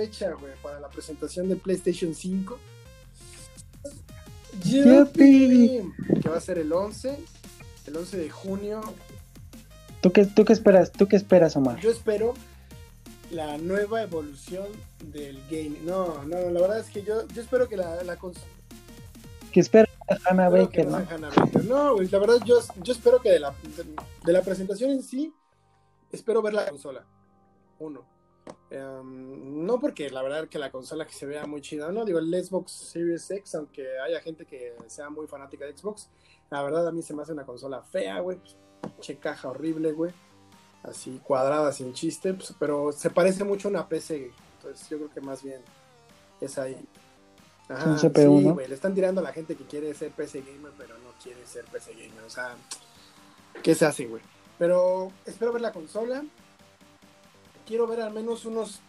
fecha, güey, para la presentación de PlayStation 5. ¡Yupi! Que va a ser el 11, el 11 de junio. ¿Tú qué, ¿Tú qué esperas? ¿Tú qué esperas, Omar? Yo espero la nueva evolución del game. No, no, la verdad es que yo, yo espero que la, la ¿Qué esperas Hannah Baker, ¿no? No, güey, la verdad yo, yo espero que de la, de la presentación en sí, espero ver la consola. Uno. Em, no porque la verdad que la consola que se vea muy chida, no digo el Xbox Series X, aunque haya gente que sea muy fanática de Xbox, la verdad a mí se me hace una consola fea, güey, che caja horrible, güey, así cuadrada sin chiste, pues, pero se parece mucho a una PC, entonces yo creo que más bien es ahí. Ajá, sí, güey, le están tirando a la gente que quiere ser PC gamer, pero no quiere ser PC gamer, o sea, ¿qué se hace, güey? Pero espero ver la consola, quiero ver al menos unos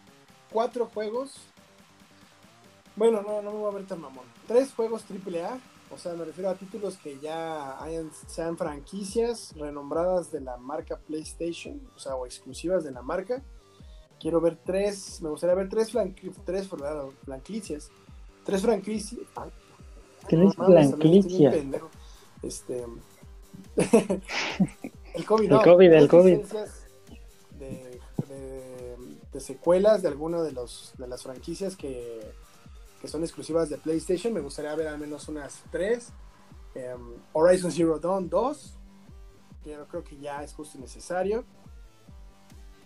cuatro juegos. Bueno, no, no me voy a ver tan mamón. Tres juegos AAA. O sea, me refiero a títulos que ya hayan, sean franquicias renombradas de la marca PlayStation, o sea, o exclusivas de la marca. Quiero ver tres, me gustaría ver tres, tres franquicias. Tres franquicias. Tres franquicias. Este. el COVID, El COVID, el COVID de secuelas de alguna de, los, de las franquicias que, son exclusivas de PlayStation. Me gustaría ver al menos unas tres. Em, Horizon Zero Dawn 2, que yo creo que ya es justo y necesario.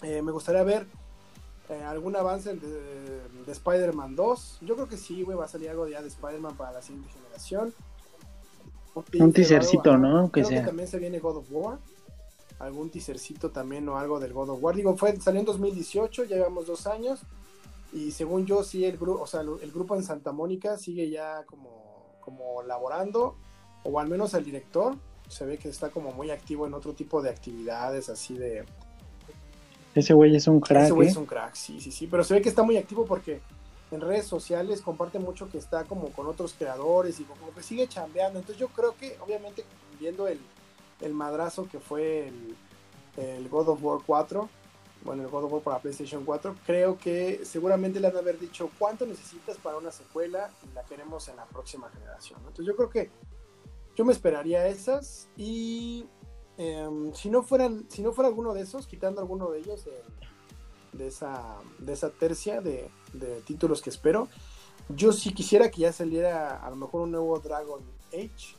Eh, me gustaría ver eh, algún avance de, Spider-Man 2. Yo creo que sí, güey, va a salir algo ya de Spider-Man para la siguiente generación. Un teasercito, ¿no? Que, que también se viene God of War algún teasercito también o algo del God of War. Digo, fue, salió en 2018, ya llevamos dos años. Y según yo, sí, el, grupo o sea, el grupo en Santa Mónica sigue ya como, como laborando, o al menos el director se ve que está como muy activo en otro tipo de actividades, así de... Ese güey es un crack. Ese güey es ¿eh? un crack, sí, sí, sí, pero se ve que está muy activo porque en redes sociales comparte mucho que está como con otros creadores y como que sigue chambeando. Entonces yo creo que, obviamente, viendo el, el madrazo que fue el, God of War 4, bueno, el God of War para PlayStation 4, creo que seguramente le han de haber dicho cuánto necesitas para una secuela y la queremos en la próxima generación. Entonces yo creo que yo me esperaría esas y em, si no fueran, si no fuera alguno de esos, quitando alguno de ellos de, esa, de esa tercia de, de títulos que espero, yo sí quisiera que ya saliera a lo mejor un nuevo Dragon Age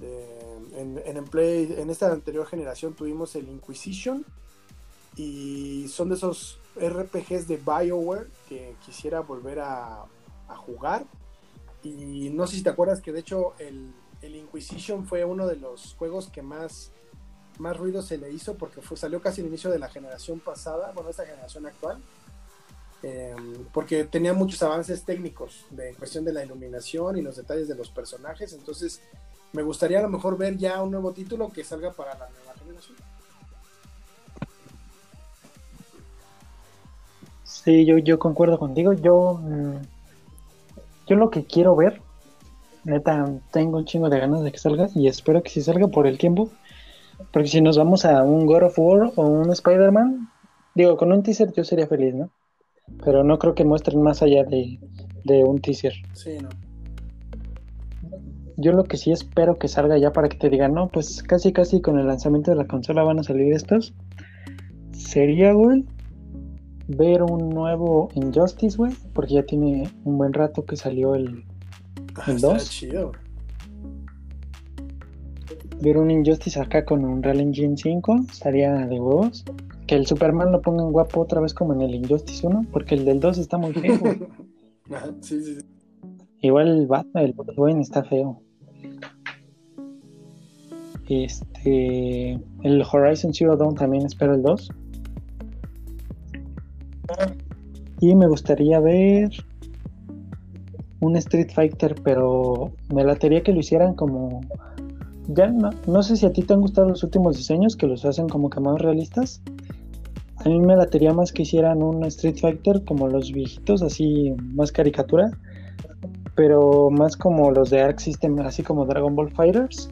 en, en, Play, en esta anterior generación tuvimos el Inquisition y son de esos RPGs de BioWare que quisiera volver a, jugar. Y no sé si te acuerdas que de hecho el, Inquisition fue uno de los juegos que más, más ruido se le hizo porque fue, salió casi al inicio de la generación pasada, bueno, esta generación actual. Em, porque tenía muchos avances técnicos de cuestión de la iluminación y los detalles de los personajes, entonces me gustaría a lo mejor ver ya un nuevo título que salga para la nueva generación. Sí, yo, yo concuerdo contigo. Yo, mm, yo lo que quiero ver, neta, tengo un chingo de ganas de que salga y espero que sí salga por el tiempo. Porque si nos vamos a un God of War o un Spider-Man, digo, con un teaser yo sería feliz, ¿no? Pero no creo que muestren más allá de, de un teaser. Sí, no yo lo que sí espero que salga ya para que te digan, no, pues casi casi con el lanzamiento de la consola van a salir estos. Sería, güey, ver un nuevo Injustice, güey, porque ya tiene un buen rato que salió el, ah, el 2. chido. Ver un Injustice acá con un Real Engine 5 estaría de huevos. Que el Superman lo pongan guapo otra vez como en el Injustice 1, porque el del 2 está muy feo. sí, sí, sí. Igual el Batman, el Batman está feo. Este. El Horizon Zero Dawn también espero el 2. Y me gustaría ver un Street Fighter, pero me latería que lo hicieran como. Ya no, no sé si a ti te han gustado los últimos diseños, que los hacen como que más realistas. A mí me latería más que hicieran un Street Fighter como los viejitos, así más caricatura pero más como los de Arc System, así como Dragon Ball Fighters.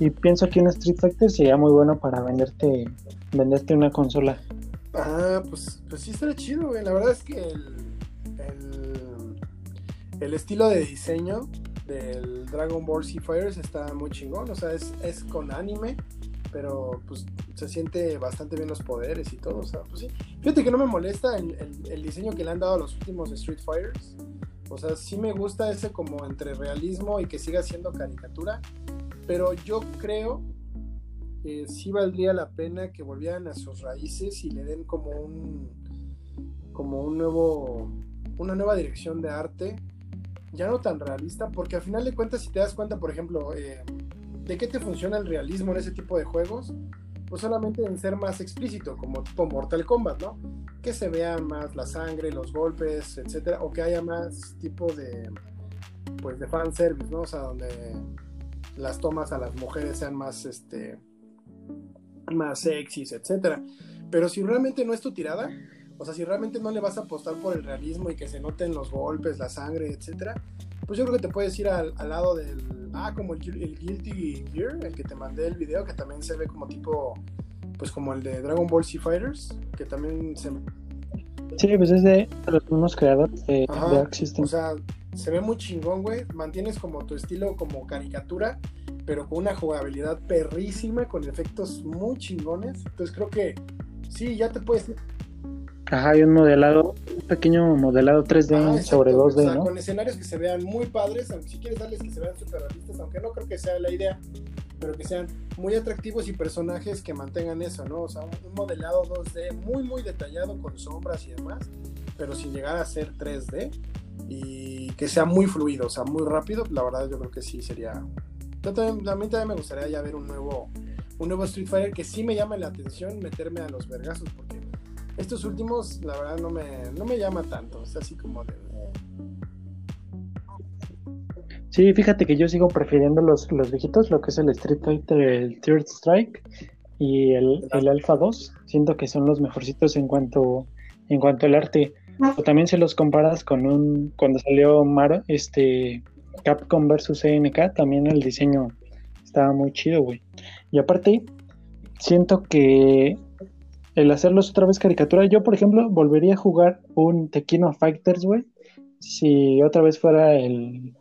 Y pienso que un Street Fighter sería muy bueno para venderte, venderte una consola. Ah, pues, pues sí estaría chido, güey. La verdad es que el, el, estilo de diseño del Dragon Ball Z Fighters está muy chingón. O sea, es, es con anime, pero pues se siente bastante bien los poderes y todo. O sea, pues sí. Fíjate que no me molesta el, el, diseño que le han dado a los últimos Street Fighters. O sea, sí me gusta ese como entre realismo y que siga siendo caricatura. Pero yo creo que sí valdría la pena que volvieran a sus raíces y le den como un como un nuevo una nueva dirección de arte ya no tan realista porque al final de cuentas si te das cuenta por ejemplo eh, de qué te funciona el realismo en ese tipo de juegos pues solamente en ser más explícito como tipo Mortal Kombat no que se vea más la sangre los golpes etcétera o que haya más tipo de pues de fan service no o sea donde las tomas a las mujeres sean más, este, más sexys, etcétera. Pero si realmente no es tu tirada, o sea, si realmente no le vas a apostar por el realismo y que se noten los golpes, la sangre, etcétera, pues yo creo que te puedes ir al, lado del, ah, como el, Guilty Gear, el que te mandé el video, que también se ve como tipo, pues como el de Dragon Ball Z Fighters, que también se... Sí, pues es de los mismos creadores de, Dark System. O sea, se ve muy chingón, güey. Mantienes como tu estilo como caricatura, pero con una jugabilidad perrísima, con efectos muy chingones. Entonces creo que sí, ya te puedes... Ajá, hay un modelado, un pequeño modelado 3D sobre 2D, o sea, Con escenarios que se vean muy padres, aunque si quieres darles que se vean súper realistas, aunque no creo que sea la idea, pero que sean muy atractivos y personajes que mantengan eso, ¿no? O sea, un modelado 2D muy, muy detallado con sombras y demás, pero sin llegar a ser 3D y que sea muy fluido, o sea, muy rápido, la verdad yo creo que sí sería... Yo también, a mí también me gustaría ya ver un nuevo, un nuevo Street Fighter que sí me llame la atención meterme a los vergazos, porque estos últimos, la verdad, no me, no me llama tanto, es así como de... Sí, fíjate que yo sigo prefiriendo los, los viejitos, lo que es el Street Fighter, el Third Strike y el, el Alpha 2. Siento que son los mejorcitos en cuanto, en cuanto al arte. O también se los comparas con un cuando salió Mar, este Capcom versus CNK, también el diseño estaba muy chido, güey. Y aparte, siento que el hacerlos otra vez caricatura, yo por ejemplo volvería a jugar un Tequino Fighters, güey, si otra vez fuera el,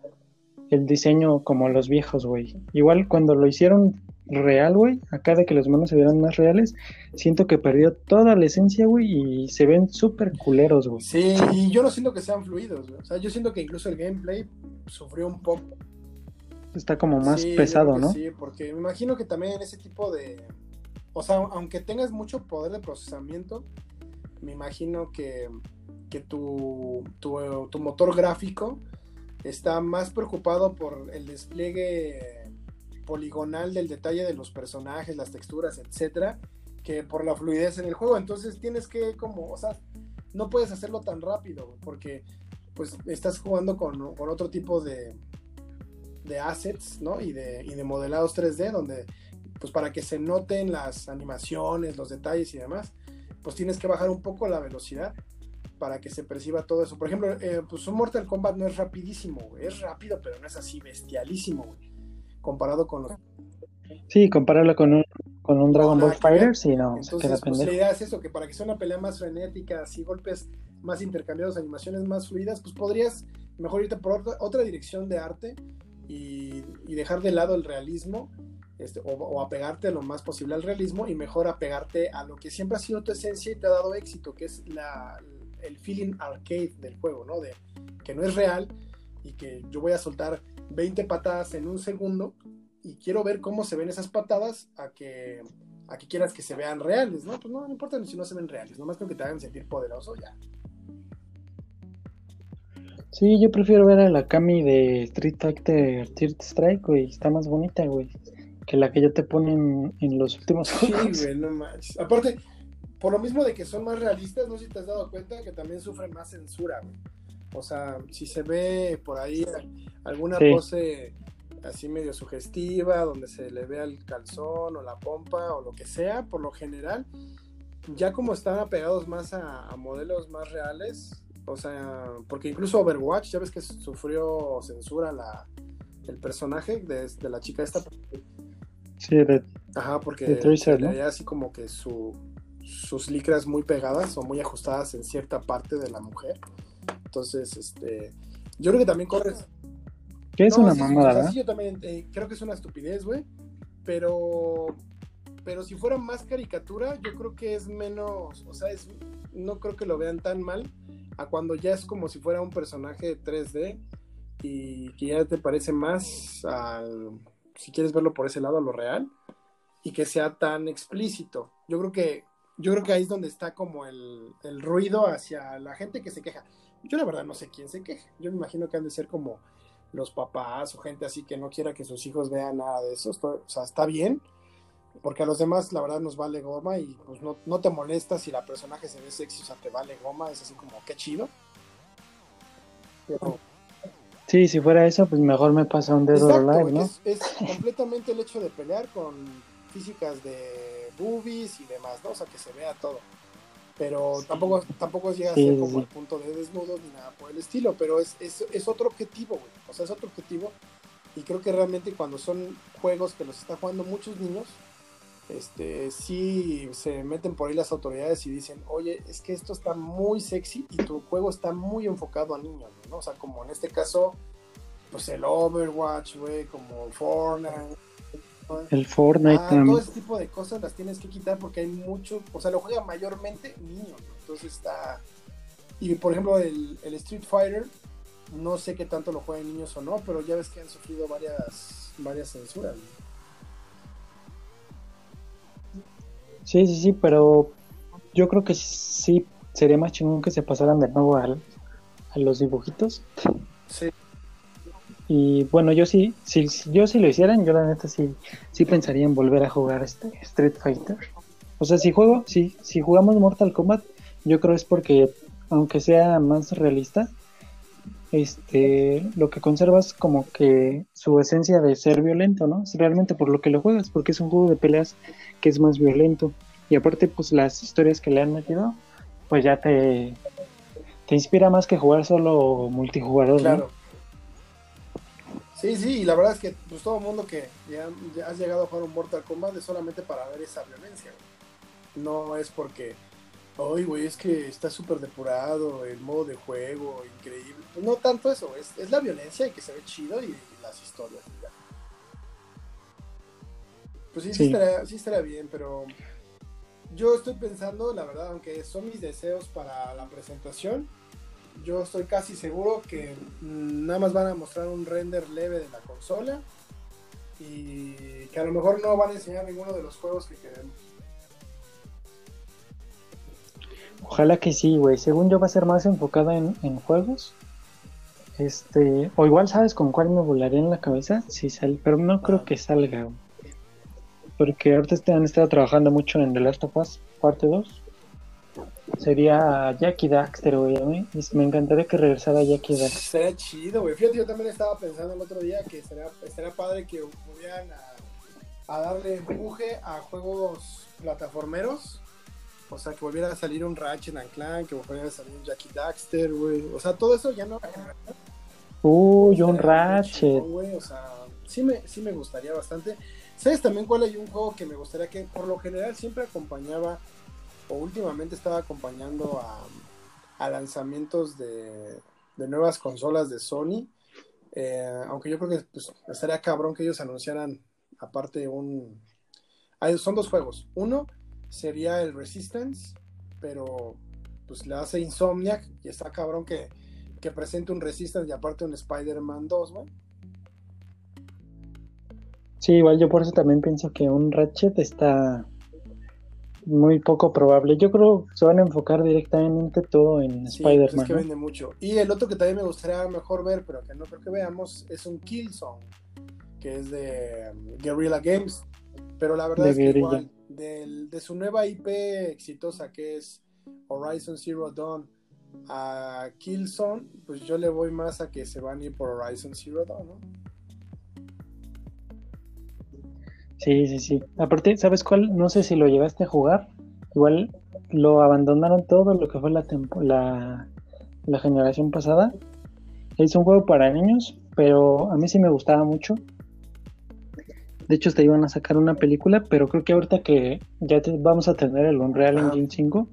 el diseño como los viejos, güey. Igual cuando lo hicieron real, güey, acá de que los monos se vieran más reales, siento que perdió toda la esencia, güey, y se ven súper culeros, güey. Sí, y yo no siento que sean fluidos, güey. O sea, yo siento que incluso el gameplay sufrió un poco. Está como más pesado, ¿no? Sí, porque me imagino que también ese tipo de... O sea, aunque tengas mucho poder de procesamiento, me imagino que, que tu, tu, tu motor gráfico está más preocupado por el despliegue poligonal del detalle de los personajes, las texturas, etcétera, que por la fluidez en el juego. Entonces tienes que, como, o sea, no puedes hacerlo tan rápido, porque pues estás jugando con, otro tipo de, de assets, ¿no? Y de, y de modelados 3D, donde, pues para que se noten las animaciones, los detalles y demás, pues tienes que bajar un poco la velocidad para que se perciba todo eso. Por ejemplo, eh, pues un Mortal Kombat no es rapidísimo, es rápido, pero no es así bestialísimo, güey comparado con los... Sí, compararlo con un, con un Dragon Ball Fighter, sí, no, Entonces, pues, la idea es eso, que para que sea una pelea más frenética, así golpes más intercambiados, animaciones más fluidas, pues podrías mejor irte por otra, dirección de arte y, dejar de lado el realismo este, o, apegarte lo más posible al realismo y mejor apegarte a lo que siempre ha sido tu esencia y te ha dado éxito, que es la, el feeling arcade del juego, ¿no? De que no es real y que yo voy a soltar 20 patadas en un segundo y quiero ver cómo se ven esas patadas a que, a que quieras que se vean reales, ¿no? Pues no, no importa si no se ven reales, nomás creo que te hagan sentir poderoso ya. Sí, yo prefiero ver a la Kami de Street Fighter Third Strike, güey. Está más bonita, güey. Que la que ya te ponen en los últimos juegos. Sí, güey, no manches. Aparte, por lo mismo de que son más realistas, no sé si te has dado cuenta que también sufren más censura, güey. O sea, si se ve por ahí alguna pose así medio sugestiva, donde se le vea el calzón o la pompa o lo que sea, por lo general, ya como están apegados más a, modelos más reales, o sea, porque incluso Overwatch, ya ves que sufrió censura la, el personaje de, la chica esta. Sí, de, Ajá, porque de así como que su sus licras muy pegadas o muy ajustadas en cierta parte de la mujer. Entonces, este, yo creo que también corres. ¿Qué es una mamada? sí, yo también eh, creo que es una estupidez, güey. Pero, pero si fuera más caricatura, yo creo que es menos, o sea, es, no creo que lo vean tan mal a cuando ya es como si fuera un personaje 3D y que ya te parece más al, si quieres verlo por ese lado, a lo real y que sea tan explícito. Yo creo que, yo creo que ahí es donde está como el, el ruido hacia la gente que se queja. Yo la verdad no sé quién se queja. Yo me imagino que han de ser como los papás o gente así que no quiera que sus hijos vean nada de eso. o sea, está bien, porque a los demás la verdad nos vale goma y pues no, no te molesta si la personaje se ve sexy, o sea, te vale goma, es así como, qué chido. Sí, si fuera eso, pues mejor me pasa un dedo live, ¿no? Es, completamente el hecho de pelear con físicas de boobies y demás, ¿no? O sea, que se vea todo. Pero tampoco, tampoco llega a ser como el punto de desnudo ni nada por el estilo, pero es, es, es otro objetivo, güey. O sea, es otro objetivo. Y creo que realmente cuando son juegos que los están jugando muchos niños, este, sí se meten por ahí las autoridades y dicen, oye, es que esto está muy sexy y tu juego está muy enfocado a niños, ¿no? O sea, como en este caso, pues el Overwatch, güey, como Fortnite. El Fortnite ah, Todo ese tipo de cosas las tienes que quitar porque hay mucho, o sea, lo juegan mayormente niños, entonces está... Y por ejemplo, el, el Street Fighter, no sé qué tanto lo juegan niños o no, pero ya ves que han sufrido varias, varias censuras. Sí, sí, sí, pero yo creo que sí sería más chingón que se pasaran de nuevo a los dibujitos. Sí. Y bueno, yo sí, si yo si lo hicieran, yo la neta sí, sí pensaría en volver a jugar este Street Fighter. O sea, si juego, si, si jugamos Mortal Kombat, yo creo es porque, aunque sea más realista, este, lo que conservas como que su esencia de ser violento, ¿no? Realmente por lo que lo juegas, porque es un juego de peleas que es más violento. Y aparte, pues las historias que le han metido, pues ya te, te inspira más que jugar solo multijugador. Claro. Sí, sí, y la verdad es que pues todo el mundo que ya, has llegado a jugar un Mortal Kombat es solamente para ver esa violencia. No es porque Ay, güey, es que está súper depurado el modo de juego, increíble. No tanto eso, es, es, la violencia y que se ve chido y, las historias. Pues sí, sí. sí, estaría, bien, pero yo estoy pensando, la verdad, aunque son mis deseos para la presentación, yo estoy casi seguro que nada más van a mostrar un render leve de la consola y que a lo mejor no van a enseñar ninguno de los juegos que queremos. Ojalá que sí, güey. Según yo va a ser más enfocada en, juegos. Este, o igual sabes con cuál me volaría en la cabeza, si sale, pero no creo que salga. Porque ahorita han estado trabajando mucho en The Last of Us parte 2. Sería Jackie Daxter, güey. Me encantaría que regresara Jackie Daxter. Sería chido, güey. Fíjate, yo también estaba pensando el otro día que estaría, padre que volvieran a, a darle empuje a juegos plataformeros o sea, que volviera a salir un Ratchet and Clank, que volviera a salir un Jackie Daxter, güey. O sea, todo eso ya no. Uy, un Ratchet. o sea, sí me, sí me gustaría bastante. ¿Sabes también cuál hay un juego que me gustaría que por lo general siempre acompañaba, o últimamente estaba acompañando a, lanzamientos de, nuevas consolas de Sony? Eh, aunque yo creo que pues, estaría cabrón que ellos anunciaran aparte un... son dos juegos. Uno sería el Resistance, pero pues le hace Insomniac y está cabrón que, que presente un Resistance y aparte un Spider-Man 2, güey. Sí, igual yo por eso también pienso que un Ratchet está muy poco probable. Yo creo que se van a enfocar directamente todo en sí, pues, Spider-Man. es que vende mucho. Y el otro que también me gustaría mejor ver, pero que no creo que veamos, es un Killzone, que es de um, Guerrilla Games. Pero la verdad es que igual, de su nueva IP exitosa que es Horizon Zero Dawn a Killzone, pues yo le voy más a que se van a ir por Horizon Zero Dawn. Sí, sí, sí. Aparte, ¿sabes cuál? No sé si lo llegaste a jugar. Igual lo abandonaron todo lo que fue la, la, la generación pasada. Es un juego para niños, pero a mí sí me gustaba mucho. De hecho, te iban a sacar una película, pero creo que ahorita que ya vamos a tener el Unreal Engine 5,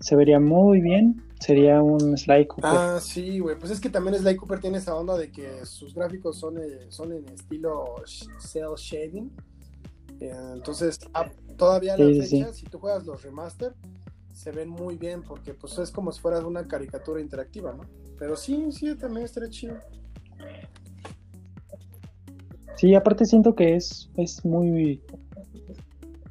se vería muy bien. Sería un Sly Cooper. Ah, sí, güey. Pues es que también Sly Cooper tiene esa onda de que sus gráficos son, eh, son en estilo cel shading. Eh, entonces, ah, todavía a la fecha, si tú juegas los remaster, se ven muy bien porque pues es como si fuera una caricatura interactiva, ¿no? Pero sí, sí, también estaría chido. Sí, aparte siento que es, es muy...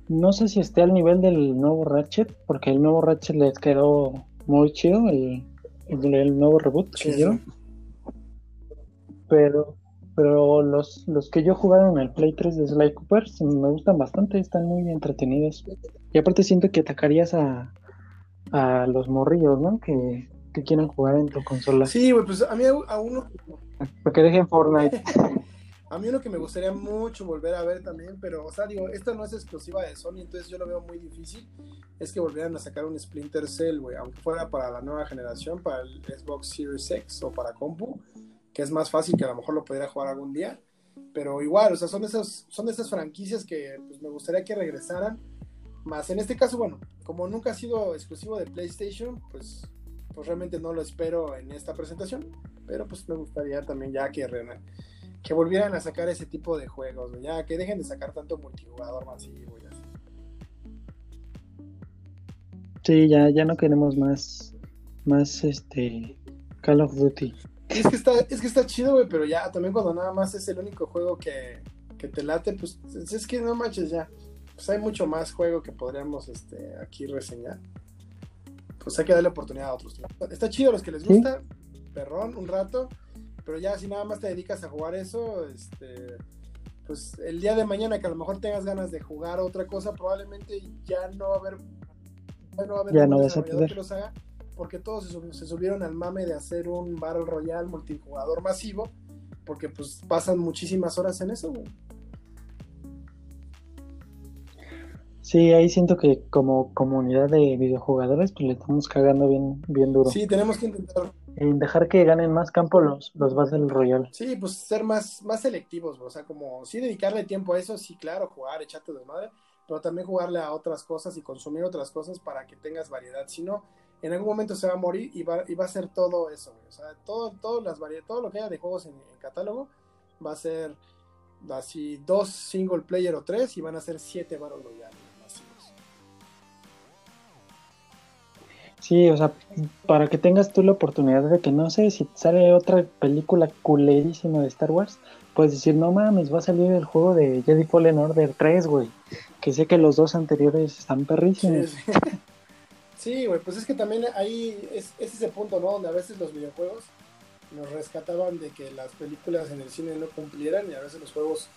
No sé si esté al nivel del nuevo Ratchet, porque el nuevo Ratchet les quedó muy chido, el, el, nuevo reboot que hicieron. Pero, pero los, los que yo jugaba en el Play 3 de Sly Cooper me gustan bastante, están muy entretenidos. Y aparte siento que atacarías a, a los morrillos, ¿no? Que, que quieren jugar en tu consola. Sí, güey, pues a mí a uno... Para que dejen Fortnite. a mí uno que me gustaría mucho volver a ver también, pero, o sea, digo, esta no es exclusiva de Sony, entonces yo lo veo muy difícil, es que volvieran a sacar un Splinter Cell, aunque fuera para la nueva generación, para el Xbox Series X o para compu, que es más fácil que a lo mejor lo pudiera jugar algún día, pero igual, o sea, son esas, son esas franquicias que pues, me gustaría que regresaran, más en este caso, bueno, como nunca ha sido exclusivo de PlayStation, pues, pues realmente no lo espero en esta presentación. Pero pues me gustaría también ya que, que volvieran a sacar ese tipo de juegos, ya que dejen de sacar tanto multijugador masivo. Ya. Sí, ya, ya no queremos más, más este Call of Duty. Es que está, es que está chido, güey, pero ya también cuando nada más es el único juego que, que te late, pues es que no manches ya pues hay mucho más juego que podríamos este, aquí reseñar. Pues hay que darle oportunidad a otros. Está chido a los que les gusta, perrón, un rato, pero ya si nada más te dedicas a jugar eso, este, pues el día de mañana que a lo mejor tengas ganas de jugar otra cosa, probablemente ya no va a haber, ya no va a haber ya no vas a que los haga, porque todos se, subieron al mame de hacer un Battle Royale multijugador masivo, porque pues pasan muchísimas horas en eso, güey. Sí, ahí siento que como comunidad de videojugadores, pues le estamos cagando bien, bien duro. Sí, tenemos que intentar. En dejar que ganen más campo los, los Battle Royale. Sí, pues ser más, más selectivos, o sea, como sí dedicarle tiempo a eso, sí, claro, jugar, echarte de madre, pero también jugarle a otras cosas y consumir otras cosas para que tengas variedad. Si no, en algún momento se va a morir y va, y va a ser todo eso, O sea, todo, todo, las todo lo que haya de juegos en, en catálogo va a ser así dos single player o tres y van a ser siete Battle Royale. Sí, o sea, para que tengas tú la oportunidad de que no sé si sale otra película culerísima de Star Wars, puedes decir, no mames, va a salir el juego de Jedi Fallen Order 3, güey. Que sé que los dos anteriores están perrísimos. Sí, güey, pues es que también ahí es, ese punto, ¿no? Donde a veces los videojuegos nos rescataban de que las películas en el cine no cumplieran y a veces los juegos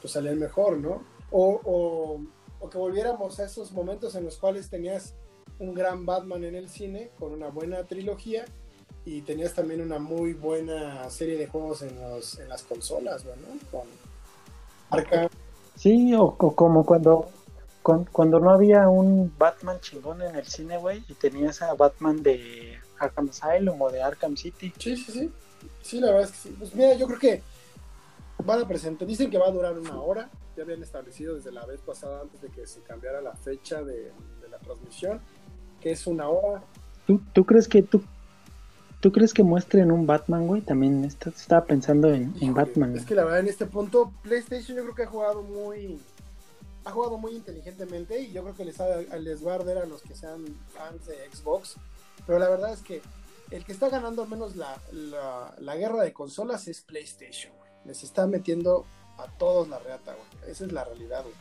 pues salían mejor, ¿no? O, o, o que volviéramos a esos momentos en los cuales tenías un gran Batman en el cine con una buena trilogía y tenías también una muy buena serie de juegos en, los, en las consolas, ¿no? Con Arkham. Sí, o, como cuando, cuando no había un Batman chingón en el cine, güey, y tenías a Batman de Arkham Asylum o de Arkham City. Sí, sí, sí. Sí, la verdad es que sí. Pues mira, yo creo que van a presentar, dicen que va a durar una hora, ya habían establecido desde la vez pasada antes de que se cambiara la fecha de, de la transmisión que es una hora. ¿Tú, tú crees que tú, tú crees que muestren un Batman, güey? También estaba pensando en, Batman. Es que la verdad en este punto PlayStation yo creo que ha jugado muy ha jugado muy inteligentemente y yo creo que les, les va a arder a los que sean fans de Xbox. Pero la verdad es que el que está ganando al menos la, la, guerra de consolas es PlayStation, Les está metiendo a todos la reata, güey. Esa es la realidad, güey.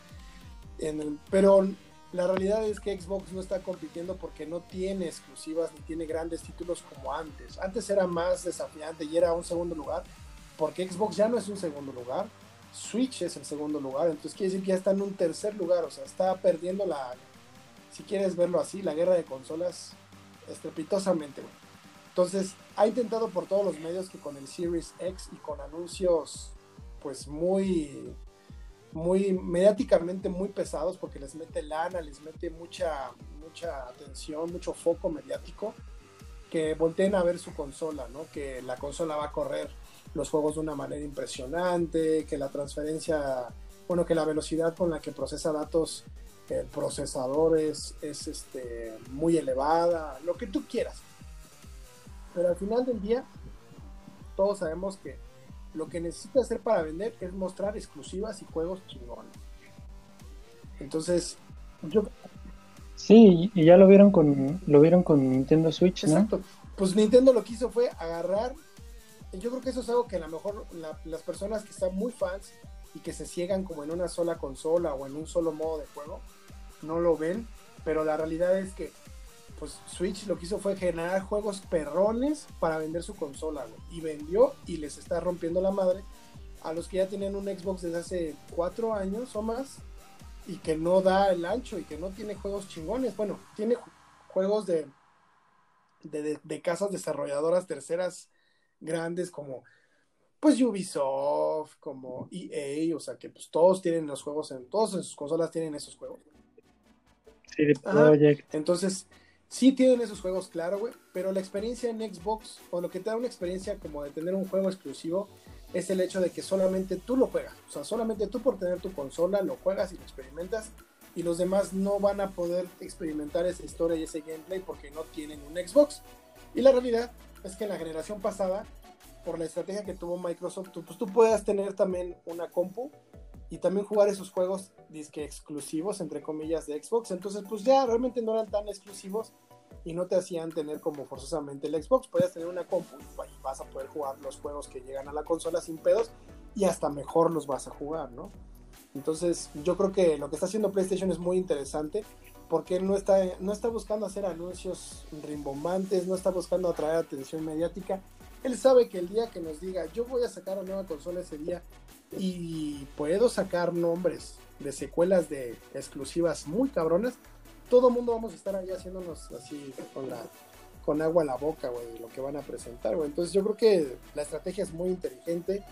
En el, pero la realidad es que Xbox no está compitiendo porque no tiene exclusivas ni tiene grandes títulos como antes. Antes era más desafiante y era un segundo lugar, porque Xbox ya no es un segundo lugar, Switch es el segundo lugar, entonces quiere decir que ya está en un tercer lugar, o sea, está perdiendo la, si quieres verlo así, la guerra de consolas estrepitosamente. Entonces, ha intentado por todos los medios que con el Series X y con anuncios pues muy muy mediáticamente muy pesados porque les mete lana, les mete mucha, mucha atención, mucho foco mediático, que volteen a ver su consola, ¿no? Que la consola va a correr los juegos de una manera impresionante, que la transferencia bueno, que la velocidad con la que procesa datos el procesador es, es este, muy elevada, lo que tú quieras. Pero al final del día, todos sabemos que lo que necesita hacer para vender es mostrar exclusivas y juegos chingones. Entonces, yo... Sí, y ya lo vieron con lo vieron con Nintendo Switch, Exacto. Pues Nintendo lo que hizo fue agarrar. Yo creo que eso es algo que a lo mejor las personas que están muy fans y que se ciegan como en una sola consola o en un solo modo de juego, no lo ven. Pero la realidad es que pues Switch lo que hizo fue generar juegos perrones para vender su consola, Y vendió y les está rompiendo la madre a los que ya tienen un Xbox desde hace cuatro años o más y que no da el ancho y que no tiene juegos chingones. Bueno, tiene juegos de, de, casas desarrolladoras terceras grandes como pues Ubisoft, como EA, o sea que pues todos tienen los juegos en, todas sus consolas tienen esos juegos. Sí, de Entonces, Sí tienen esos juegos, claro, güey, pero la experiencia en Xbox, o lo que te da una experiencia como de tener un juego exclusivo, es el hecho de que solamente tú lo juegas. O sea, solamente tú por tener tu consola lo juegas y lo experimentas, y los demás no van a poder experimentar esa historia y ese gameplay porque no tienen un Xbox. Y la realidad es que en la generación pasada, por la estrategia que tuvo Microsoft, tú, pues tú puedas tener también una compu y también jugar esos juegos disque exclusivos, entre comillas, de Xbox. Entonces, pues ya realmente no eran tan exclusivos y no te hacían tener como forzosamente el Xbox. Podías tener una compu y vas a poder jugar los juegos que llegan a la consola sin pedos y hasta mejor los vas a jugar, ¿no? Entonces, yo creo que lo que está haciendo PlayStation es muy interesante porque no está, no está buscando hacer anuncios rimbombantes, no está buscando atraer atención mediática. Él sabe que el día que nos diga, yo voy a sacar una nueva consola ese día, y puedo sacar nombres de secuelas de exclusivas muy cabronas, todo mundo vamos a estar ahí haciéndonos así con la agua a la boca, güey, lo que van a presentar, güey. Entonces yo creo que la estrategia es muy inteligente.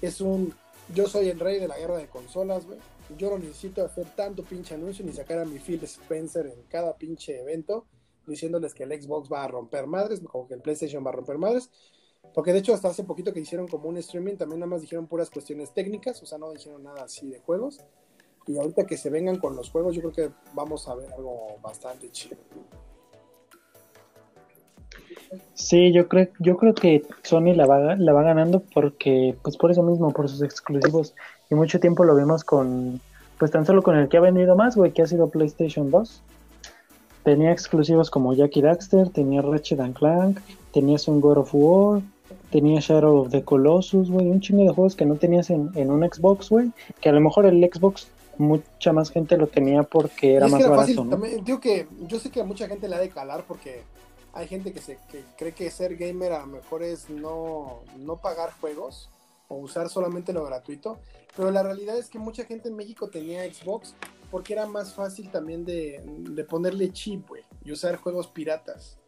Es un yo soy el rey de la guerra de consolas, güey. Yo no necesito hacer tanto pinche anuncio ni sacar a mi Phil Spencer en cada pinche evento diciéndoles que el Xbox va a romper madres, como que el PlayStation va a romper madres. Porque de hecho hasta hace poquito que hicieron como un streaming también nada más dijeron puras cuestiones técnicas, o sea, no dijeron nada así de juegos. Y ahorita que se vengan con los juegos, yo creo que vamos a ver algo bastante chido. Sí, yo creo, yo creo que Sony la va, la va ganando porque, pues por eso mismo, por sus exclusivos. Y mucho tiempo lo vemos con, pues tan solo con el que ha vendido más, güey, que ha sido PlayStation 2. Tenía exclusivos como Jackie Daxter, tenía Ratchet and Clank, tenías un God of War, tenía Shadow of the Colossus, güey, un chingo de juegos que no tenías en, un Xbox, güey, que a lo mejor el Xbox mucha más gente lo tenía porque era más barato, ¿no? digo que yo sé que a mucha gente le ha de calar porque hay gente que se que cree que ser gamer a lo mejor es no, no pagar juegos o usar solamente lo gratuito, pero la realidad es que mucha gente en México tenía Xbox porque era más fácil también de, de ponerle chip, güey, y usar juegos piratas.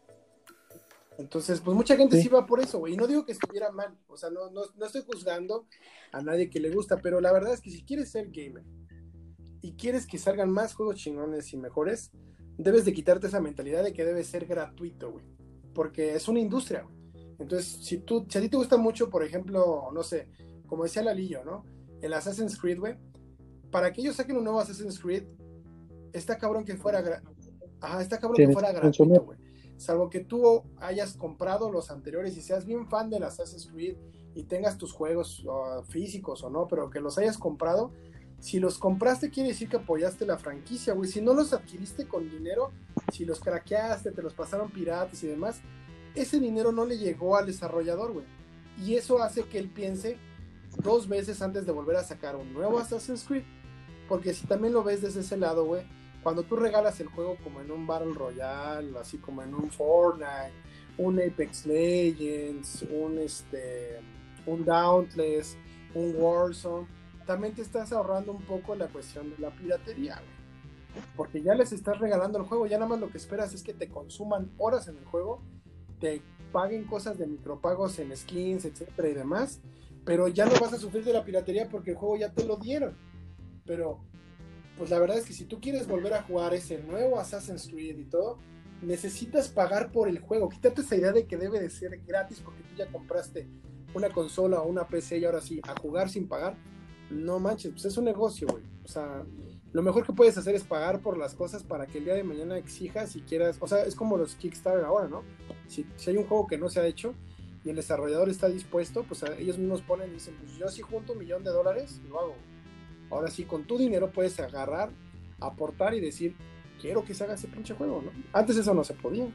Entonces, pues mucha gente sí, va por eso, güey. Y no digo que estuviera mal, o sea, no, no, no, estoy juzgando a nadie que le gusta, pero la verdad es que si quieres ser gamer y quieres que salgan más juegos chingones y mejores, debes de quitarte esa mentalidad de que debe ser gratuito, güey. Porque es una industria, güey. Entonces, si, tú, si a ti te gusta mucho, por ejemplo, no sé, como decía Lalillo, ¿no? El Assassin's Creed, güey. Para que ellos saquen un nuevo Assassin's Creed, está cabrón que fuera... Ajá, está cabrón que fuera gratuito, güey salvo que tú hayas comprado los anteriores y seas bien fan de Assassin's Creed y tengas tus juegos uh, físicos o no, pero que los hayas comprado, si los compraste quiere decir que apoyaste la franquicia, güey. Si no los adquiriste con dinero, si los craqueaste, te los pasaron piratas y demás, ese dinero no le llegó al desarrollador, güey. Y eso hace que él piense dos veces antes de volver a sacar un nuevo Assassin's Creed. Porque si también lo ves desde ese lado, güey, cuando tú regalas el juego como en un Battle Royale, así como en un Fortnite, un Apex Legends, un este un Dauntless, un Warzone, también te estás ahorrando un poco la cuestión de la piratería, Porque ya les estás regalando el juego, ya nada más lo que esperas es que te consuman horas en el juego, te paguen cosas de micropagos en skins, etcétera y demás, pero ya no vas a sufrir de la piratería porque el juego ya te lo dieron. Pero pues la verdad es que si tú quieres volver a jugar ese nuevo Assassin's Creed y todo, necesitas pagar por el juego. Quítate esa idea de que debe de ser gratis porque tú ya compraste una consola o una PC y ahora sí, a jugar sin pagar. no manches, pues es un negocio, güey. O sea, lo mejor que puedes hacer es pagar por las cosas para que el día de mañana exijas si quieras. O sea, es como los Kickstarter ahora, ¿no? Si, hay un juego que no se ha hecho y el desarrollador está dispuesto, pues ellos mismos ponen y dicen, pues yo si junto un millón de dólares, lo hago. Ahora sí, con tu dinero puedes agarrar, aportar y decir, quiero que se haga ese pinche juego, ¿no? Antes eso no se podía.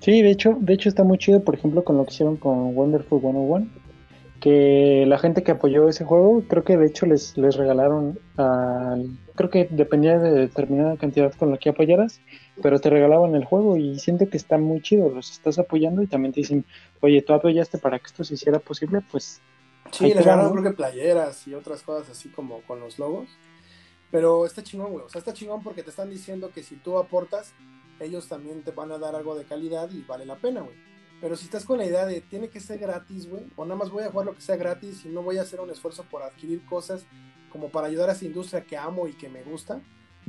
Sí, de hecho, de hecho está muy chido, por ejemplo, con lo que hicieron con Wonderful 101, que la gente que apoyó ese juego, creo que de hecho les, les regalaron, creo que dependía de determinada cantidad con la que apoyaras, pero te regalaban el juego y siento que está muy chido, los estás apoyando y también te dicen, oye, tú apoyaste para que esto se hiciera posible, pues... Sí, les regalaron creo que playeras y otras cosas así como con los logos, pero está chingón, güey, o sea, está chingón porque te están diciendo que si tú aportas, ellos también te van a dar algo de calidad y vale la pena, güey. Pero si estás con la idea de tiene que ser gratis, güey, o nada más voy a jugar lo que sea gratis y no voy a hacer un esfuerzo por adquirir cosas como para ayudar a esa industria que amo y que me gusta,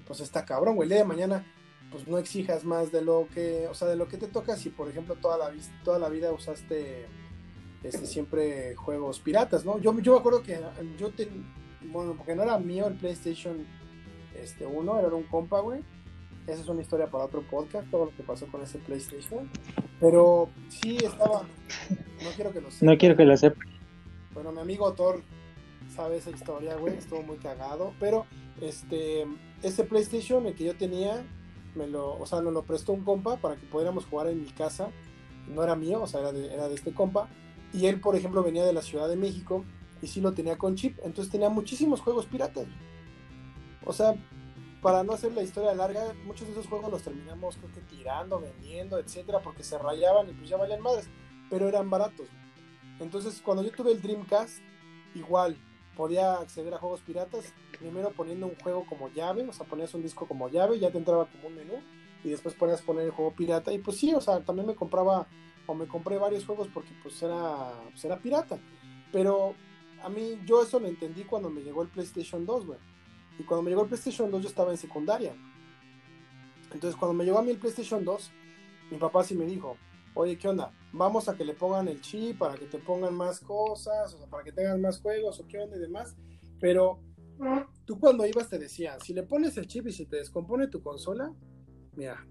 pues está cabrón, güey. El día de mañana, pues no exijas más de lo que, o sea, de lo que te toca. Si, por ejemplo, toda la, toda la vida usaste este, siempre juegos piratas, ¿no? Yo, yo me acuerdo que yo, bueno, porque no era mío el PlayStation este, 1, era un compa, güey esa es una historia para otro podcast, todo lo que pasó con ese PlayStation. Pero sí estaba. No quiero que lo sepa. No quiero que lo sepa. Bueno, mi amigo Thor sabe esa historia, güey. Estuvo muy cagado. Pero este ese PlayStation, el que yo tenía, me lo, o sea, nos lo prestó un compa para que pudiéramos jugar en mi casa. No era mío, o sea, era de, era de este compa. Y él, por ejemplo, venía de la Ciudad de México y sí lo tenía con chip. Entonces tenía muchísimos juegos piratas. O sea, para no hacer la historia larga, muchos de esos juegos los terminamos creo tirando, vendiendo, etcétera, porque se rayaban y pues ya valían madres, pero eran baratos. Entonces, cuando yo tuve el Dreamcast, igual podía acceder a juegos piratas, primero poniendo un juego como llave, o sea, ponías un disco como llave, ya te entraba como un menú, y después ponías poner el juego pirata, y pues sí, o sea, también me compraba, o me compré varios juegos porque pues era, pues era pirata. Pero a mí, yo eso lo entendí cuando me llegó el PlayStation 2, güey y cuando me llegó el PlayStation 2 yo estaba en secundaria. Entonces cuando me llegó a mí el PlayStation 2, mi papá sí me dijo, oye, ¿qué onda? Vamos a que le pongan el chip para que te pongan más cosas, o sea, para que tengas más juegos, o qué onda y demás. Pero tú cuando ibas te decían, si le pones el chip y se te descompone tu consola, mira,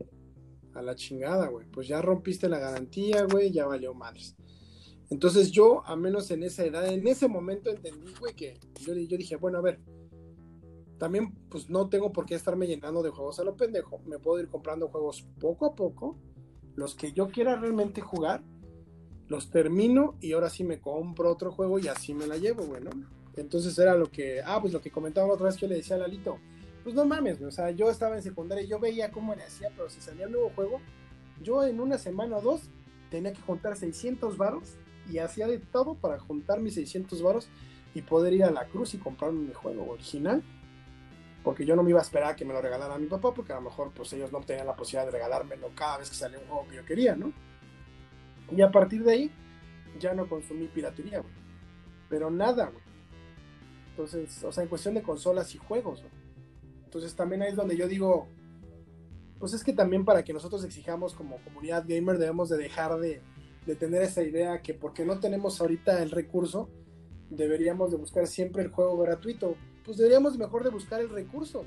a la chingada, güey. Pues ya rompiste la garantía, güey, ya valió madres. Entonces yo, a menos en esa edad, en ese momento entendí, güey, que yo, yo dije, bueno, a ver, también pues no tengo por qué estarme llenando de juegos a lo pendejo. Me puedo ir comprando juegos poco a poco, los que yo quiera realmente jugar, los termino y ahora sí me compro otro juego y así me la llevo, bueno. Entonces era lo que, ah, pues lo que comentaba otra vez que le decía a Lalito, pues no mames, o sea, yo estaba en secundaria y yo veía cómo le hacía, pero si salía un nuevo juego, yo en una semana o dos tenía que juntar 600 varos y hacía de todo para juntar mis 600 varos y poder ir a la cruz y comprarme mi juego original porque yo no me iba a esperar a que me lo regalara mi papá, porque a lo mejor pues ellos no tenían la posibilidad de regalármelo cada vez que salía un juego que yo quería, ¿no? Y a partir de ahí ya no consumí piratería, güey. Pero nada, güey. Entonces, o sea, en cuestión de consolas y juegos, güey. Entonces también ahí es donde yo digo, pues es que también para que nosotros exijamos como comunidad gamer debemos de dejar de, de tener esa idea que porque no tenemos ahorita el recurso, deberíamos de buscar siempre el juego gratuito. Pues deberíamos mejor de buscar el recurso,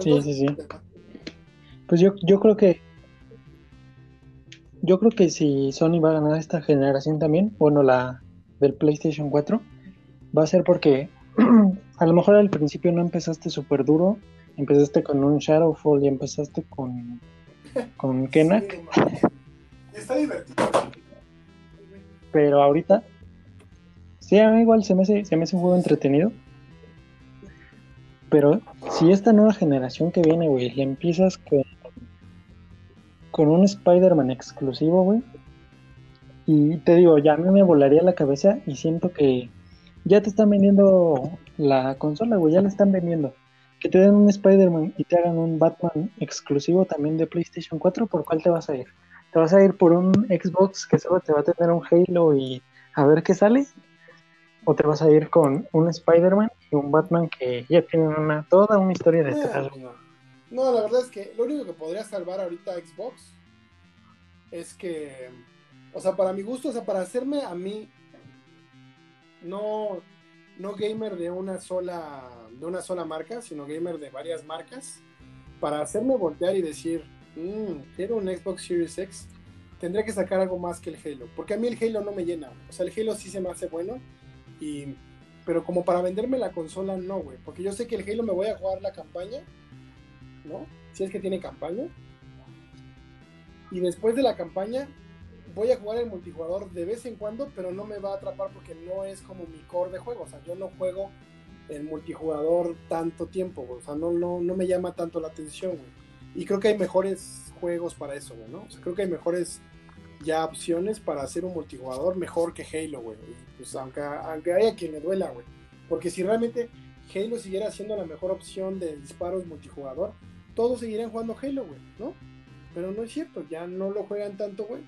sí, sí, sí. Pues yo, yo creo que yo creo que si Sony va a ganar esta generación también, bueno, la del PlayStation 4, va a ser porque a lo mejor al principio no empezaste súper duro, empezaste con un Shadowfall y empezaste con, con Kenak. Está divertido. Pero ahorita Sí, a mí igual se me, hace, se me hace un juego entretenido. Pero si esta nueva generación que viene, güey, le empiezas con, con un Spider-Man exclusivo, güey. Y te digo, ya a mí me volaría la cabeza y siento que ya te están vendiendo la consola, güey, ya la están vendiendo. Que te den un Spider-Man y te hagan un Batman exclusivo también de PlayStation 4, ¿por cuál te vas a ir? ¿Te vas a ir por un Xbox que solo te va a tener un Halo y a ver qué sale? o te vas a ir con un Spider-Man y un Batman que ya tienen una, toda una historia detrás. No, no, la verdad es que lo único que podría salvar ahorita a Xbox es que o sea, para mi gusto, o sea, para hacerme a mí, no, no gamer de una sola, de una sola marca, sino gamer de varias marcas, para hacerme voltear y decir, mmm, quiero un Xbox Series X, tendría que sacar algo más que el Halo, porque a mí el Halo no me llena, o sea, el Halo sí se me hace bueno, y, pero como para venderme la consola, no, güey, porque yo sé que el Halo me voy a jugar la campaña, ¿no? Si es que tiene campaña, y después de la campaña voy a jugar el multijugador de vez en cuando, pero no me va a atrapar porque no es como mi core de juego. O sea, yo no juego el multijugador tanto tiempo, O sea, no, no, no me llama tanto la atención, güey. Y creo que hay mejores juegos para eso, güey, ¿no? O sea, creo que hay mejores ya opciones para hacer un multijugador mejor que Halo, güey. Pues aunque, aunque haya quien le duela, güey. Porque si realmente Halo siguiera siendo la mejor opción de disparos multijugador, todos seguirían jugando Halo, güey, ¿no? Pero no es cierto, ya no lo juegan tanto, güey.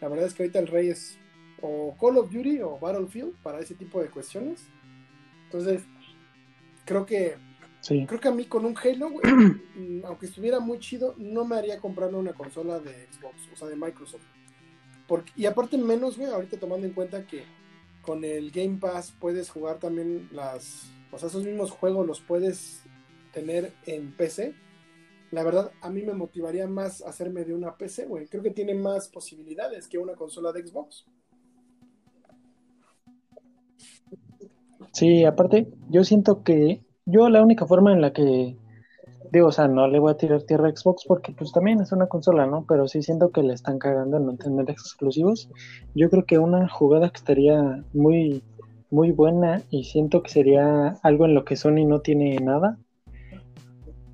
La verdad es que ahorita el rey es o Call of Duty o Battlefield para ese tipo de cuestiones. Entonces, creo que creo que a mí con un Halo, mm, aunque estuviera muy chido, no me haría comprarme una consola de Xbox, o sea, de Microsoft. Porque, y aparte menos, güey, ahorita tomando en cuenta que con el Game Pass puedes jugar también las, o sea, esos mismos juegos los puedes tener en PC la verdad, a mí me motivaría más hacerme de una PC, güey. Creo que tiene más posibilidades que una consola de Xbox. Sí, aparte, yo siento que yo la única forma en la que digo, o sea, no le voy a tirar tierra a Xbox porque pues también es una consola, ¿no? Pero sí siento que le están cagando en no tener exclusivos. Yo creo que una jugada que estaría muy muy buena y siento que sería algo en lo que Sony no tiene nada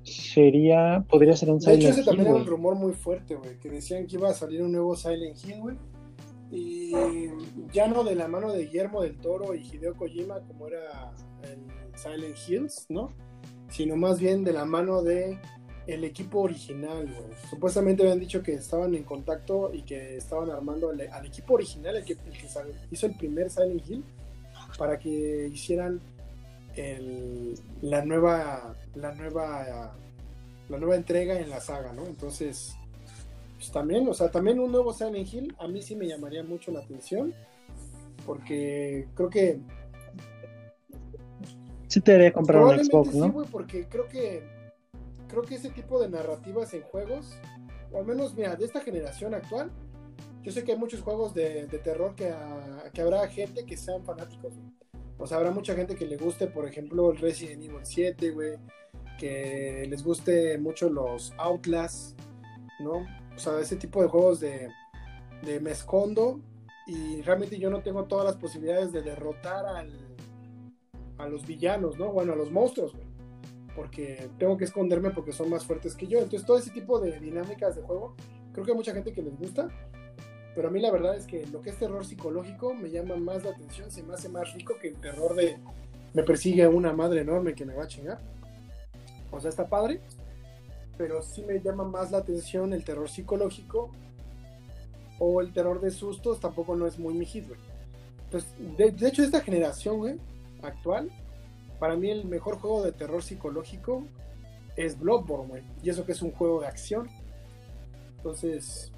sería, podría ser un Silent Hill. De hecho, ese también era un rumor muy fuerte, güey, que decían que iba a salir un nuevo Silent Hill, güey. Y ya no de la mano de Guillermo del Toro y Hideo Kojima, como era el Silent Hills, ¿no? Sino más bien de la mano de el equipo original, güey. Supuestamente habían dicho que estaban en contacto y que estaban armando al, equipo original, el que, el que, hizo el primer Silent Hill, para que hicieran el, la nueva la nueva la nueva entrega en la saga, ¿no? Entonces, pues también, o sea, también un nuevo Silent Hill a mí sí me llamaría mucho la atención porque creo que sí te haría comprar un Xbox, ¿no? Sí, porque creo que creo que ese tipo de narrativas en juegos, o al menos mira, de esta generación actual, yo sé que hay muchos juegos de, terror que, que habrá gente que sean fanáticos, O sea, habrá mucha gente que le guste, por ejemplo, el Resident Evil 7, güey que les guste mucho los Outlast, ¿no? O sea, ese tipo de juegos de, de me escondo y realmente yo no tengo todas las posibilidades de derrotar al, a los villanos, ¿no? Bueno, a los monstruos, Porque tengo que esconderme porque son más fuertes que yo. Entonces, todo ese tipo de dinámicas de juego, creo que hay mucha gente que les gusta. Pero a mí la verdad es que lo que es terror psicológico me llama más la atención, se me hace más rico que el terror de me persigue una madre enorme que me va a chingar. O sea, está padre, pero sí me llama más la atención el terror psicológico o el terror de sustos, tampoco no es muy mi hit, güey. Pues, de, de, hecho, esta generación, güey, actual, para mí el mejor juego de terror psicológico es Bloodborne, güey. Y eso que es un juego de acción. Entonces,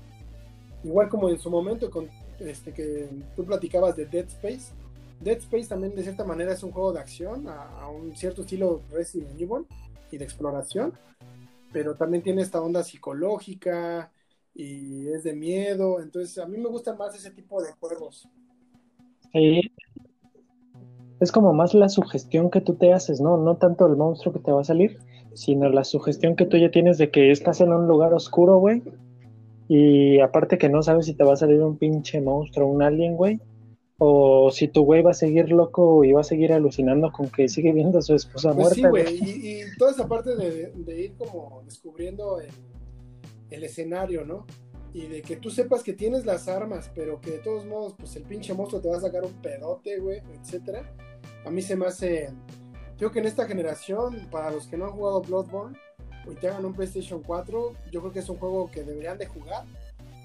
igual como en su momento con este que tú platicabas de Dead Space, Dead Space también de cierta manera es un juego de acción a, un cierto estilo Resident Evil y de exploración, pero también tiene esta onda psicológica y es de miedo, entonces a mí me gustan más ese tipo de juegos. es como más la sugestión que tú te haces, ¿no? No tanto el monstruo que te va a salir, sino la sugestión que tú ya tienes de que estás en un lugar oscuro, güey. Y aparte que no sabes si te va a salir un pinche monstruo, un alien, güey o si tu güey va a seguir loco y va a seguir alucinando con que sigue viendo a su esposa pues muerta. Sí, güey, y, toda esa parte de, ir como descubriendo el, escenario, ¿no? Y de que tú sepas que tienes las armas, pero que de todos modos, pues el pinche monstruo te va a sacar un pedote, güey, etcétera. A mí se me hace. Creo que en esta generación, para los que no han jugado Bloodborne, y tengan un PlayStation 4, yo creo que es un juego que deberían de jugar.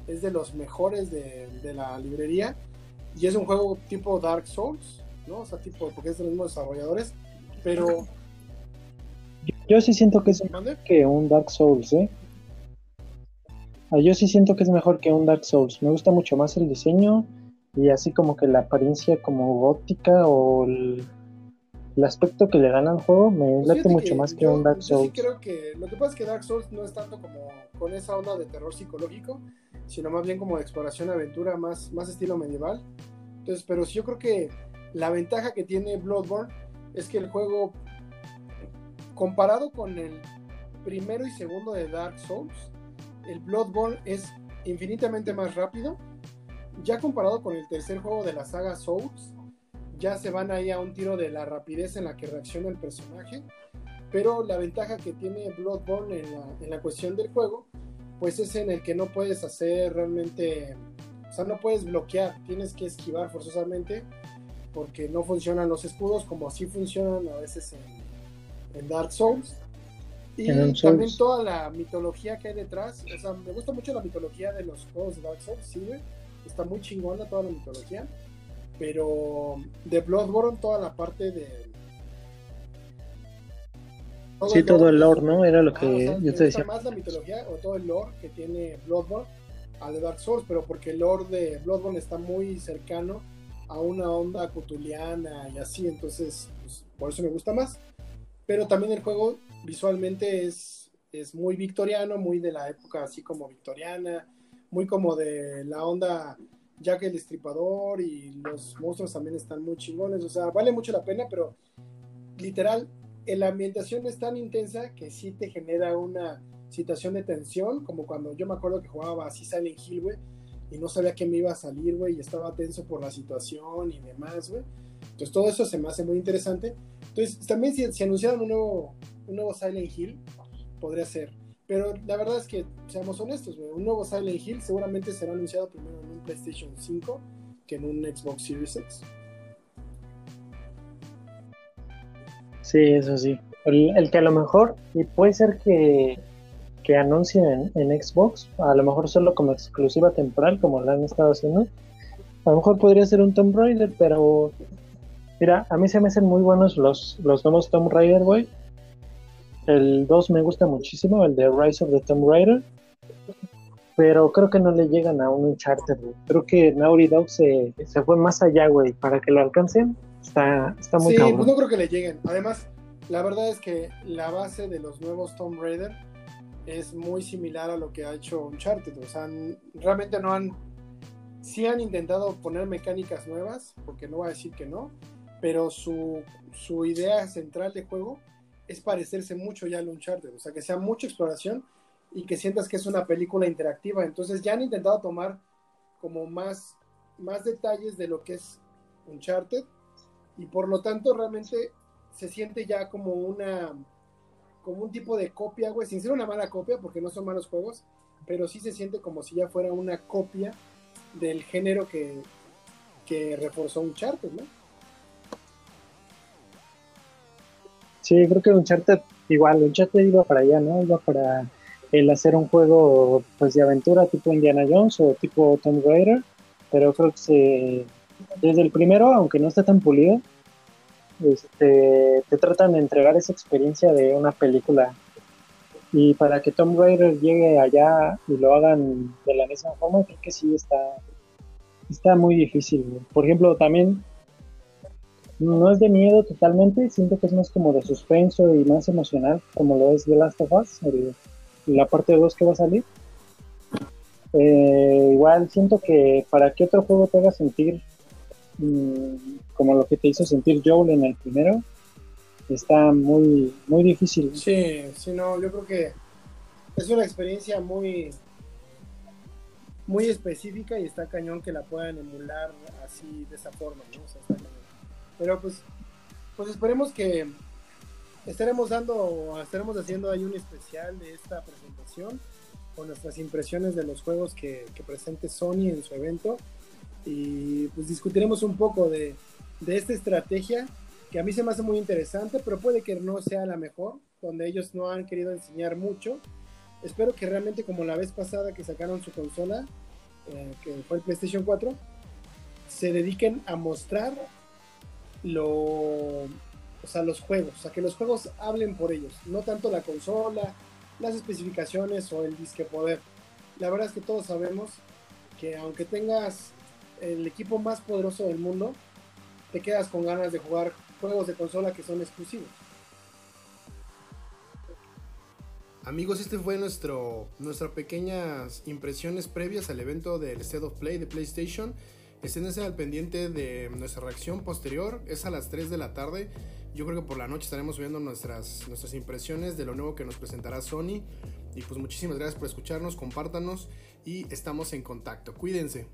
Es de los mejores de, de la librería y es un juego tipo Dark Souls, ¿no? O sea, tipo, porque es de los mismos desarrolladores, pero... Yo sí siento que es que un Dark Souls, ¿eh? Ah, yo sí siento que es mejor que un Dark Souls. Me gusta mucho más el diseño y así como que la apariencia como gótica o el, aspecto que le dan al juego me pues late mucho más que un Dark Souls. Yo sí creo que lo que pasa es que Dark Souls no es tanto como con esa onda de terror psicológico, sino más bien como de exploración aventura más, más estilo medieval. Entonces, pero sí yo creo que la ventaja que tiene Bloodborne es que el juego comparado con el primero y segundo de Dark Souls, el Bloodborne es infinitamente más rápido. Ya comparado con el tercer juego de la saga Souls, ya se van ahí a un tiro de la rapidez en la que reacciona el personaje. Pero la ventaja que tiene Bloodborne en la, en la cuestión del juego, pues es en el que no puedes hacer realmente, o sea, no puedes bloquear, tienes que esquivar forzosamente porque no funcionan los escudos como así funcionan a veces en, en Dark Souls. Y también toda la mitología que hay detrás. O sea, me gusta mucho la mitología de los juegos de Dark Souls, sí, Está muy chingona toda la mitología. Pero de Bloodborne, toda la parte de. sí, todo el lore, ¿no? Era lo que ah, yo te decía. más la mitología o todo el lore que tiene Bloodborne al de Dark Souls, pero porque el lore de Bloodborne está muy cercano a una onda cutuliana y así, entonces pues, por eso me gusta más. Pero también el juego visualmente es, es muy victoriano, muy de la época así como victoriana, muy como de la onda Jack el Destripador y los monstruos también están muy chingones, o sea, vale mucho la pena, pero literal, la ambientación es tan intensa que sí te genera una situación de tensión, como cuando yo me acuerdo que jugaba así Silent Hill, güey, y no sabía que me iba a salir, güey, y estaba tenso por la situación y demás, güey. Entonces todo eso se me hace muy interesante. Entonces también si, si un nuevo, un nuevo Silent Hill, podría ser. Pero la verdad es que, seamos honestos, güey, un nuevo Silent Hill seguramente será anunciado primero en PlayStation 5 que en un Xbox Series X. Sí, eso sí. el que a lo mejor, y puede ser que que anuncien en, Xbox, a lo mejor solo como exclusiva temporal, como lo han estado haciendo. A lo mejor podría ser un Tomb Raider, pero mira, a mí se me hacen muy buenos los, los nuevos Tomb Raider, güey. El 2 me gusta muchísimo, el de Rise of the Tomb Raider. Pero creo que no le llegan a un Uncharted, güey. Creo que Naughty Dog se, se fue más allá, güey. Para que lo alcancen, está, está muy Sí, pues no creo que le lleguen. Además, la verdad es que la base de los nuevos Tomb Raider es muy similar a lo que ha hecho Uncharted. O sea, realmente no han. Sí han intentado poner mecánicas nuevas, porque no voy a decir que no, pero su, su idea central de juego es parecerse mucho ya al Uncharted. O sea, que sea mucha exploración y que sientas que es una película interactiva. Entonces ya han intentado tomar como más, más detalles de lo que es Uncharted y por lo tanto realmente se siente ya como una como un tipo de copia, güey, sin ser una mala copia, porque no son malos juegos, pero sí se siente como si ya fuera una copia del género que, que reforzó Uncharted, ¿no? Sí, creo que Uncharted, igual, Uncharted iba para allá, ¿no? Iba para el hacer un juego pues de aventura tipo Indiana Jones o tipo Tomb Raider, pero creo que se, desde el primero, aunque no está tan pulido, este, te tratan de entregar esa experiencia de una película. Y para que Tom Raider llegue allá y lo hagan de la misma forma, creo que sí está, está muy difícil. Por ejemplo, también no es de miedo totalmente, siento que es más como de suspenso y más emocional, como lo es The Last of Us, la parte 2 que va a salir. Eh, igual siento que para que otro juego te haga sentir Mm, como lo que te hizo sentir Joel en el primero, está muy, muy difícil. Sí, sí, no, yo creo que es una experiencia muy, muy específica y está cañón que la puedan emular así de esa forma, Pero pues, pues esperemos que estaremos dando, estaremos haciendo ahí un especial de esta presentación con nuestras impresiones de los juegos que, presente Sony en su evento y pues discutiremos un poco de, de esta estrategia que a mí se me hace muy interesante, pero puede que no sea la mejor, donde ellos no han querido enseñar mucho. Espero que realmente como la vez pasada que sacaron su consola, eh, que fue el PlayStation 4, se dediquen a mostrar lo, o sea, los juegos, o sea, que los juegos hablen por ellos, no tanto la consola, las especificaciones o el disque poder, la verdad es que todos sabemos que aunque tengas el equipo más poderoso del mundo, te quedas con ganas de jugar juegos de consola que son exclusivos. Amigos, este fue nuestro nuestras pequeñas impresiones previas al evento del State of Play de PlayStation. Estén al pendiente de nuestra reacción posterior, es a las 3 de la tarde. Yo creo que por la noche estaremos viendo nuestras, nuestras impresiones de lo nuevo que nos presentará Sony. Y pues muchísimas gracias por escucharnos, compártanos y estamos en contacto. Cuídense.